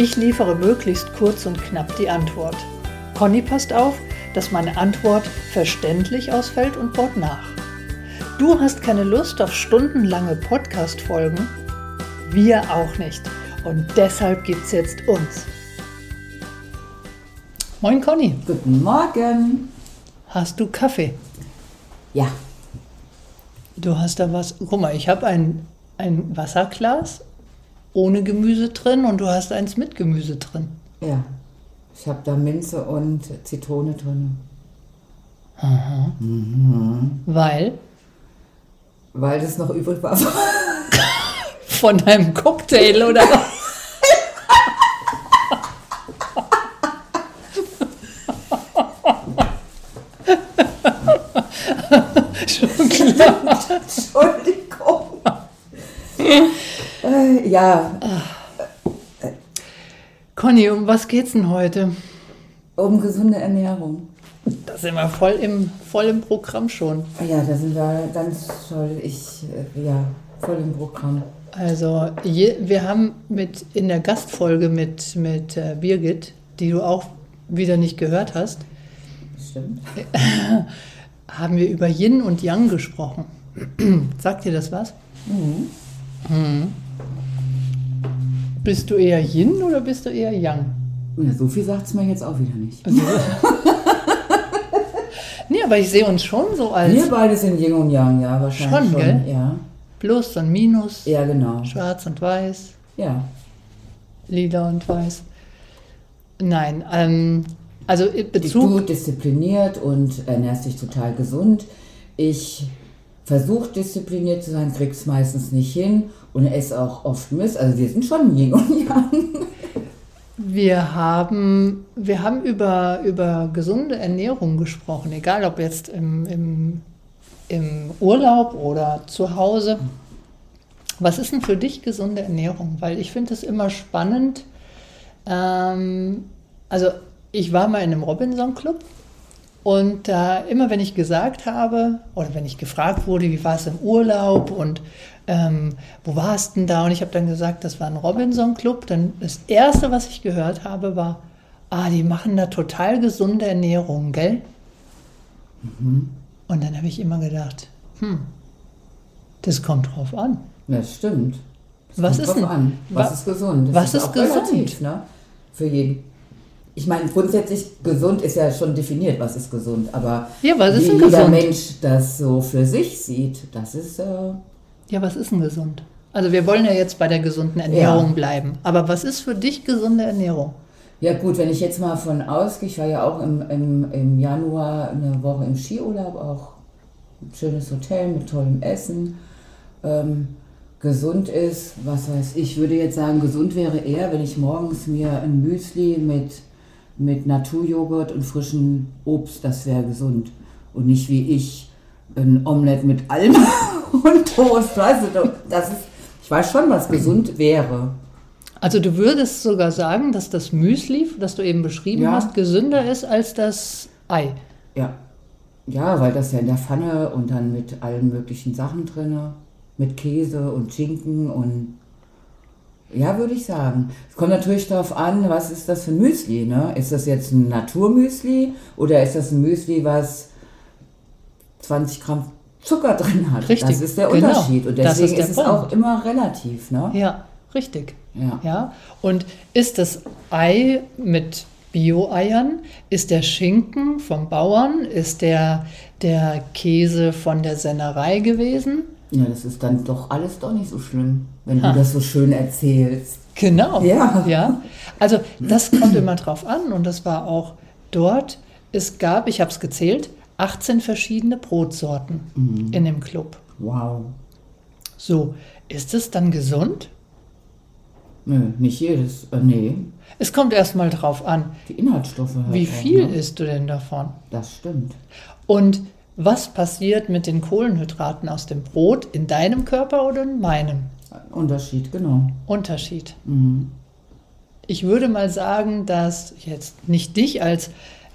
Ich liefere möglichst kurz und knapp die Antwort. Conny passt auf, dass meine Antwort verständlich ausfällt und baut nach. Du hast keine Lust auf stundenlange Podcast-Folgen? Wir auch nicht. Und deshalb gibt's jetzt uns. Moin Conny. Guten Morgen. Hast du Kaffee? Ja. Du hast da was. Guck mal, ich habe ein, ein Wasserglas ohne Gemüse drin und du hast eins mit Gemüse drin. Ja. Ich habe da Minze und Zitrone drin. Aha. Mhm. Weil Weil das noch übrig war. von deinem Cocktail oder was? Ja, Conny, um was geht's denn heute? um gesunde Ernährung. Da sind wir voll im, voll im Programm schon. Ja, da sind wir ganz toll. Ich, äh, ja, voll im Programm. Also je, wir haben mit in der Gastfolge mit, mit äh, Birgit, die du auch wieder nicht gehört hast, Stimmt. haben wir über Yin und Yang gesprochen. Sagt dir das was? Mhm. Bist du eher Yin oder bist du eher Yang? Ja, so viel sagt es mir jetzt auch wieder nicht. Also, nee, aber ich sehe uns schon so als Wir beide sind Yin und Yang, ja, wahrscheinlich Schon, schon. gell? Ja. Plus und Minus, ja, genau. Schwarz und Weiß, Ja. Lila und Weiß. Nein, ähm, also in Du Bezug. diszipliniert und ernährst dich total gesund. Ich versuche diszipliniert zu sein, krieg's meistens nicht hin und esse auch oft Mist. Also wir sind schon Yin und Yang. Wir haben, wir haben über, über gesunde Ernährung gesprochen, egal ob jetzt im, im, im Urlaub oder zu Hause. Was ist denn für dich gesunde Ernährung? Weil ich finde es immer spannend. Ähm, also ich war mal in einem Robinson-Club und äh, immer wenn ich gesagt habe oder wenn ich gefragt wurde, wie war es im Urlaub und ähm, wo warst denn da? Und ich habe dann gesagt, das war ein Robinson-Club. Dann das Erste, was ich gehört habe, war, ah, die machen da total gesunde Ernährung, gell? Und dann habe ich immer gedacht, hm, das kommt drauf an. Das stimmt. Das Was kommt ist drauf denn- An. Was wa- ist gesund? Das was ist auch gesund? relativ, ne? Für jeden. Ich meine, grundsätzlich gesund ist ja schon definiert, was ist gesund. Aber Ja, was ist wie jeder gesund? Mensch das so für sich sieht, das ist äh, Ja, was ist denn gesund? Also wir wollen ja jetzt bei der gesunden Ernährung Ja. bleiben. Aber was ist für dich gesunde Ernährung? Ja gut, wenn ich jetzt mal von ausgehe, ich war ja auch im, im, im Januar eine Woche im Skiurlaub, auch ein schönes Hotel mit tollem Essen. Ähm, gesund ist, was weiß ich, würde jetzt sagen, gesund wäre eher, wenn ich morgens mir ein Müsli mit, mit Naturjoghurt und frischem Obst, das wäre gesund. Und nicht wie ich ein Omelette mit allem und Toast, weißt du, das ist, ich weiß schon, was gesund wäre. Also du würdest sogar sagen, dass das Müsli, das du eben beschrieben Ja. hast, gesünder ist als das Ei. Ja. Ja, weil das ja in der Pfanne und dann mit allen möglichen Sachen drin, mit Käse und Schinken und ja, würde ich sagen. Es kommt natürlich darauf an, was ist das für ein Müsli, ne? Ist das jetzt ein Naturmüsli oder ist das ein Müsli, was 20 Gramm Zucker drin hat? Richtig, Das ist der genau. Unterschied und Das deswegen ist ist, es Punkt. auch immer relativ, ne? Ja, richtig. Ja. Ja. Und ist das Ei mit Bio-Eiern? Ist der Schinken vom Bauern? Ist der, der Käse von der Sennerei gewesen? Ja, das ist dann doch alles doch nicht so schlimm, wenn Ha. du das so schön erzählst. Genau. Ja. ja. Also das kommt immer drauf an und das war auch dort. Es gab, ich habe es gezählt, 18 verschiedene Brotsorten in dem Club. Wow. So, ist es dann gesund? Nö, nicht jedes. Äh, nee, Es kommt erstmal drauf an, die Inhaltsstoffe. halt wie auch, viel ne? isst du denn davon? Das stimmt. Und was passiert mit den Kohlenhydraten aus dem Brot in deinem Körper oder in meinem? Ein Unterschied, genau. Unterschied. Mhm. Ich würde mal sagen, dass jetzt nicht dich als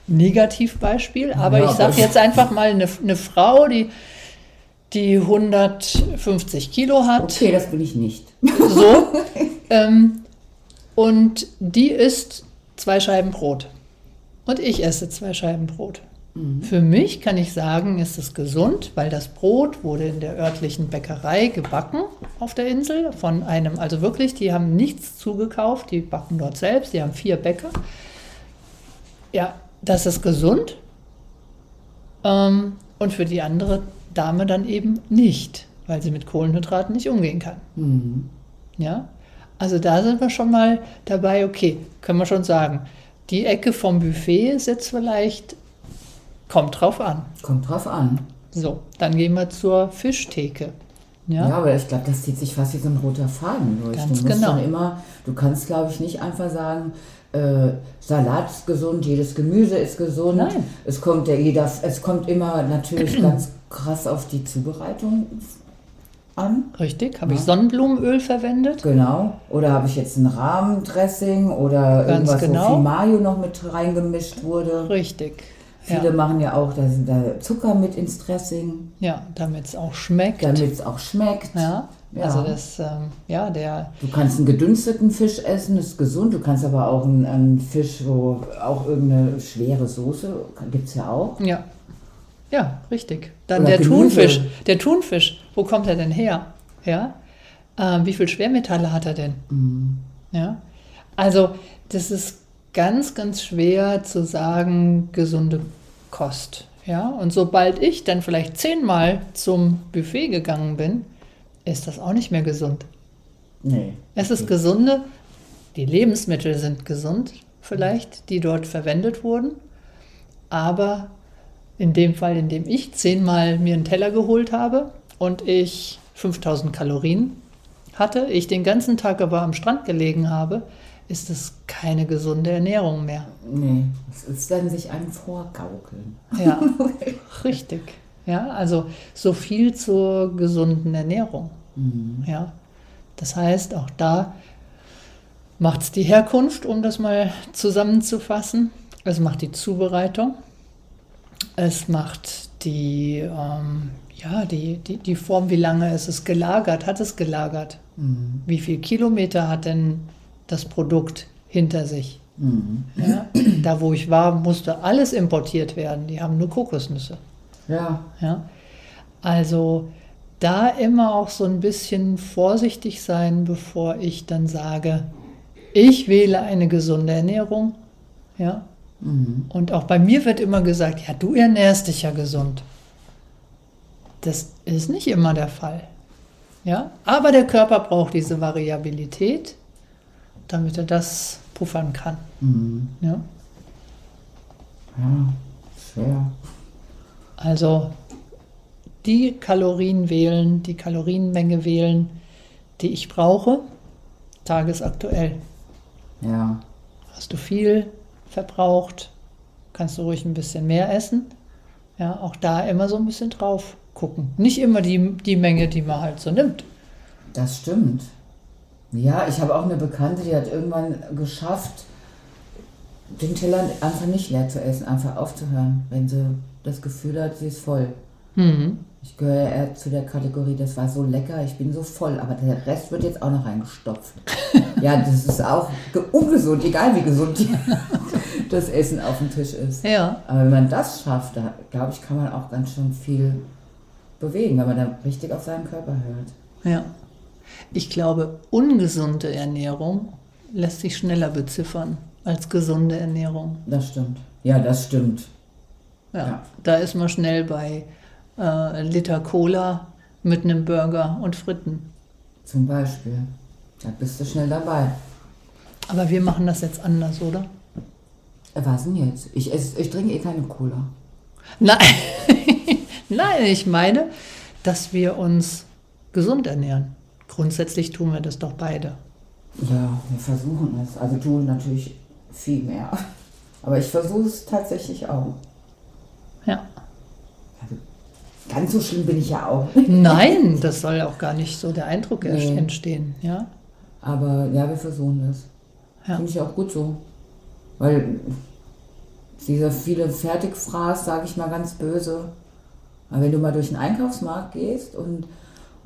Negativbeispiel, aber Ja, ich sage jetzt einfach mal eine, eine Frau, die, die 150 Kilo hat, Okay, das bin ich nicht. so, ähm, und die isst zwei Scheiben Brot. Und ich esse zwei Scheiben Brot. Für mich kann ich sagen, ist es gesund, weil das Brot wurde in der örtlichen Bäckerei gebacken auf der Insel von einem, also wirklich, die haben nichts zugekauft, die backen dort selbst, die haben vier Bäcker. Ja, das ist gesund. Ähm, und für die andere Dame dann eben nicht, weil sie mit Kohlenhydraten nicht umgehen kann. Mhm. Ja, also da sind wir schon mal dabei, okay, können wir schon sagen, die Ecke vom Buffet ist jetzt vielleicht, kommt drauf an. Kommt drauf an. So, dann gehen wir zur Fischtheke. Ja, Ja, aber ich glaube, das zieht sich fast wie so ein roter Faden durch. Ganz du musst genau. immer, du kannst, glaube ich, nicht einfach sagen, äh, Salat ist gesund, jedes Gemüse ist gesund. Nein. Es kommt ja jeder, es kommt immer natürlich ganz krass auf die Zubereitung an. richtig. Habe ich Ja. Sonnenblumenöl verwendet? Genau. Oder habe ich jetzt ein Rahmendressing oder Ganz irgendwas, genau. wo viel Mayo noch mit reingemischt wurde. Richtig. Viele Ja, machen ja auch da, da Zucker mit ins Dressing, ja damit es auch schmeckt. damit es auch schmeckt. Ja, Ja. also das, ähm, ja, der, Du kannst einen gedünsteten Fisch essen, ist gesund. Du kannst aber auch einen, einen Fisch, wo auch irgendeine schwere Soße, gibt es ja auch. ja, ja, richtig. Dann Oder der. Thunfisch. Der Thunfisch, wo kommt er denn her? Ja, ähm, wie viel Schwermetalle hat er denn? Mhm. Ja, also das ist ganz, ganz schwer zu sagen, gesunde Kost. Ja, und sobald ich dann vielleicht zehnmal zum Buffet gegangen bin, ist das auch nicht mehr gesund. Nee. Es ist gesunde, die Lebensmittel sind gesund vielleicht, die dort verwendet wurden, aber in dem Fall, in dem ich zehnmal mir einen Teller geholt habe und ich 5000 Kalorien hatte, ich den ganzen Tag aber am Strand gelegen habe, ist es keine gesunde Ernährung mehr. Nee. Es ist dann sich einem vorgaukeln. Ja, richtig. Ja, also so viel zur gesunden Ernährung. Mhm. Ja, das heißt, auch da macht es die Herkunft, um das mal zusammenzufassen. Es macht die Zubereitung. Es macht die, ähm, ja, die, die, die Form, wie lange ist es gelagert, hat es gelagert. Mhm. Wie viel Kilometer hat denn das Produkt hinter sich? Mhm. Ja, da, wo ich war, musste alles importiert werden. Die haben nur Kokosnüsse. Ja. Ja? Also da immer auch so ein bisschen vorsichtig sein, bevor ich dann sage, ich wähle eine gesunde Ernährung. Ja? Mhm. Und auch bei mir wird immer gesagt, ja, du ernährst dich ja gesund. Das ist nicht immer der Fall. Ja? Aber der Körper braucht diese Variabilität, damit er das puffern kann. Mhm. Ja? Ja. Schwer. Also die Kalorien wählen, die Kalorienmenge wählen, die ich brauche, tagesaktuell. Ja. Hast du viel verbraucht, kannst du ruhig ein bisschen mehr essen. Ja, auch da immer so ein bisschen drauf gucken. Nicht immer die, die Menge, die man halt so nimmt. Das stimmt. Ja, ich habe auch eine Bekannte, die hat irgendwann geschafft, den Teller einfach nicht leer zu essen, einfach aufzuhören, wenn sie das Gefühl hat, sie ist voll. Mhm. Ich gehöre eher zu der Kategorie, das war so lecker, ich bin so voll, aber der Rest wird jetzt auch noch reingestopft. ja, das ist auch ge- ungesund, egal wie gesund das Essen auf dem Tisch ist. Ja, Aber wenn man das schafft, da glaube ich, kann man auch ganz schön viel bewegen, wenn man da richtig auf seinen Körper hört. ja. Ich glaube, ungesunde Ernährung lässt sich schneller beziffern als gesunde Ernährung. Das stimmt. Ja, das stimmt. Ja, Ja. da ist man schnell bei äh, Liter Cola mit einem Burger und Fritten. Zum Beispiel. Da bist du schnell dabei. Aber wir machen das jetzt anders, oder? Was denn jetzt? Ich, ess, ich trinke eh keine Cola. Nein, nein, ich meine, dass wir uns gesund ernähren. Grundsätzlich tun wir das doch beide. Ja, wir versuchen es. Also tun natürlich viel mehr. Aber ich versuche es tatsächlich auch. Ja. Also ganz so schlimm bin ich ja auch. Nein, das soll auch gar nicht so der Eindruck Nee. entstehen. Ja. Aber ja, wir versuchen das. Ja. Finde ich auch gut so. Weil dieser viele Fertigfraß, sage ich mal ganz böse. Aber wenn du mal durch den Einkaufsmarkt gehst und,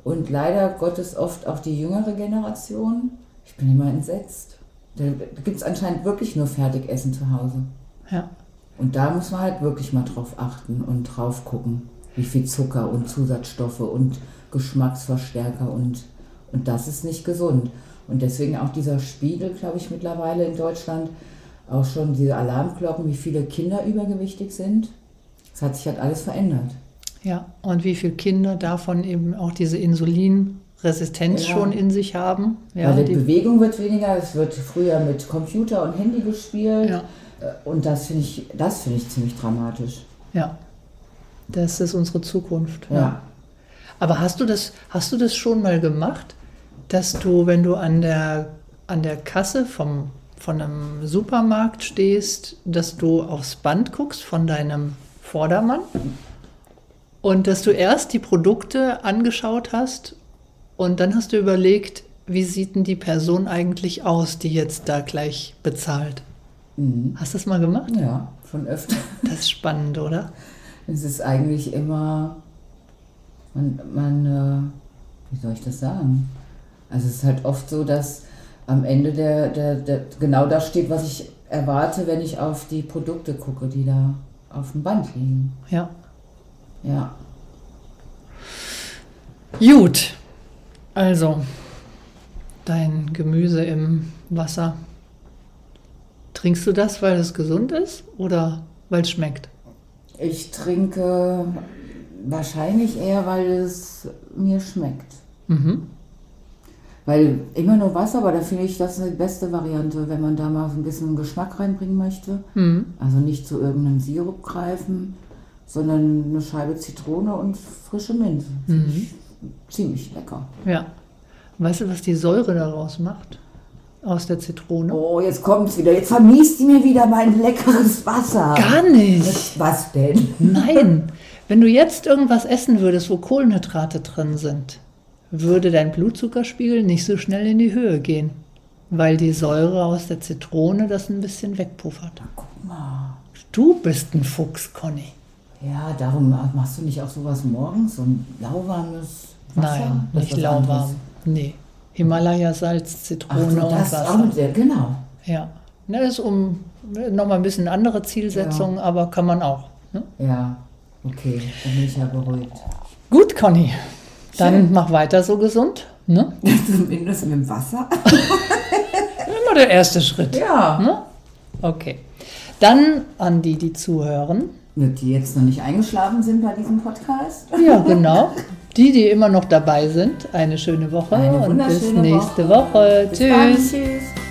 und leider Gottes oft auch die jüngere Generation, ich bin immer entsetzt. Da, gibt es anscheinend wirklich nur Fertigessen zu Hause. Ja. Und da muss man halt wirklich mal drauf achten und drauf gucken, wie viel Zucker und Zusatzstoffe und Geschmacksverstärker und, und das ist nicht gesund. Und deswegen auch dieser Spiegel, glaube ich, mittlerweile in Deutschland, auch schon diese Alarmglocken, wie viele Kinder übergewichtig sind. Das hat sich halt alles verändert. Ja. Und wie viele Kinder davon eben auch diese Insulinresistenz Ja. schon in sich haben. Ja. Weil die Bewegung wird weniger, es wird früher mit Computer und Handy gespielt. ja. Äh, Und das finde ich, das finde ich ziemlich dramatisch. Ja. Das ist unsere Zukunft. Ja. Aber hast du das, hast du das schon mal gemacht, dass du, wenn du an der, an der Kasse vom, von einem Supermarkt stehst, dass du aufs Band guckst von deinem Vordermann und dass du erst die Produkte angeschaut hast und dann hast du überlegt, wie sieht denn die Person eigentlich aus, die jetzt da gleich bezahlt? Mhm. Hast du das mal gemacht? Ja, schon öfter. Das ist spannend, oder? Es ist eigentlich immer, man, man äh, wie soll ich das sagen? Also es ist halt oft so, dass am Ende der, der, der genau das steht, was ich erwarte, wenn ich auf die Produkte gucke, die da auf dem Band liegen. Ja. Ja. Gut, also dein Gemüse im Wasser. Trinkst du das, weil es gesund ist oder weil es schmeckt? Ich trinke wahrscheinlich eher, weil es mir schmeckt. Mhm. Weil immer nur Wasser, aber da finde ich das eine beste Variante, wenn man da mal so ein bisschen Geschmack reinbringen möchte. Mhm. Also nicht zu irgendeinem Sirup greifen, sondern eine Scheibe Zitrone und frische Minze. Mhm. ich ziemlich lecker. Ja. Weißt du, was die Säure daraus macht? Aus der Zitrone? Oh, jetzt kommt's wieder. Jetzt vermiest die mir wieder mein leckeres Wasser. Gar nicht. Was denn? Nein. Wenn du jetzt irgendwas essen würdest, wo Kohlenhydrate drin sind, würde dein Blutzuckerspiegel nicht so schnell in die Höhe gehen, weil die Säure aus der Zitrone das ein bisschen wegpuffert. Guck mal. Du bist ein Fuchs, Conny. Ja, darum machst du nicht auch sowas morgens, so ein lauwarmes Wasser? Nein, Das nicht anderes. lauwarm. Nee. Himalaya-Salz, Ach Zitrone so, und das Wasser. auch mit der, genau. Ja. Ne, ist um nochmal ein bisschen andere Zielsetzung, aber kann man auch. Ne? Ja, okay, dann bin ich ja beruhigt. Gut, Conny. Dann Schön. mach weiter so gesund. Ne? Zumindest mit dem Wasser. Immer der erste Schritt. Ja. Ne? Okay. Dann an die, die zuhören. Die jetzt noch nicht eingeschlafen sind bei diesem Podcast. Ja, genau. Die, die immer noch dabei sind, eine schöne Woche Eine und bis nächste Woche. Bis dann. Tschüss. Tschüss.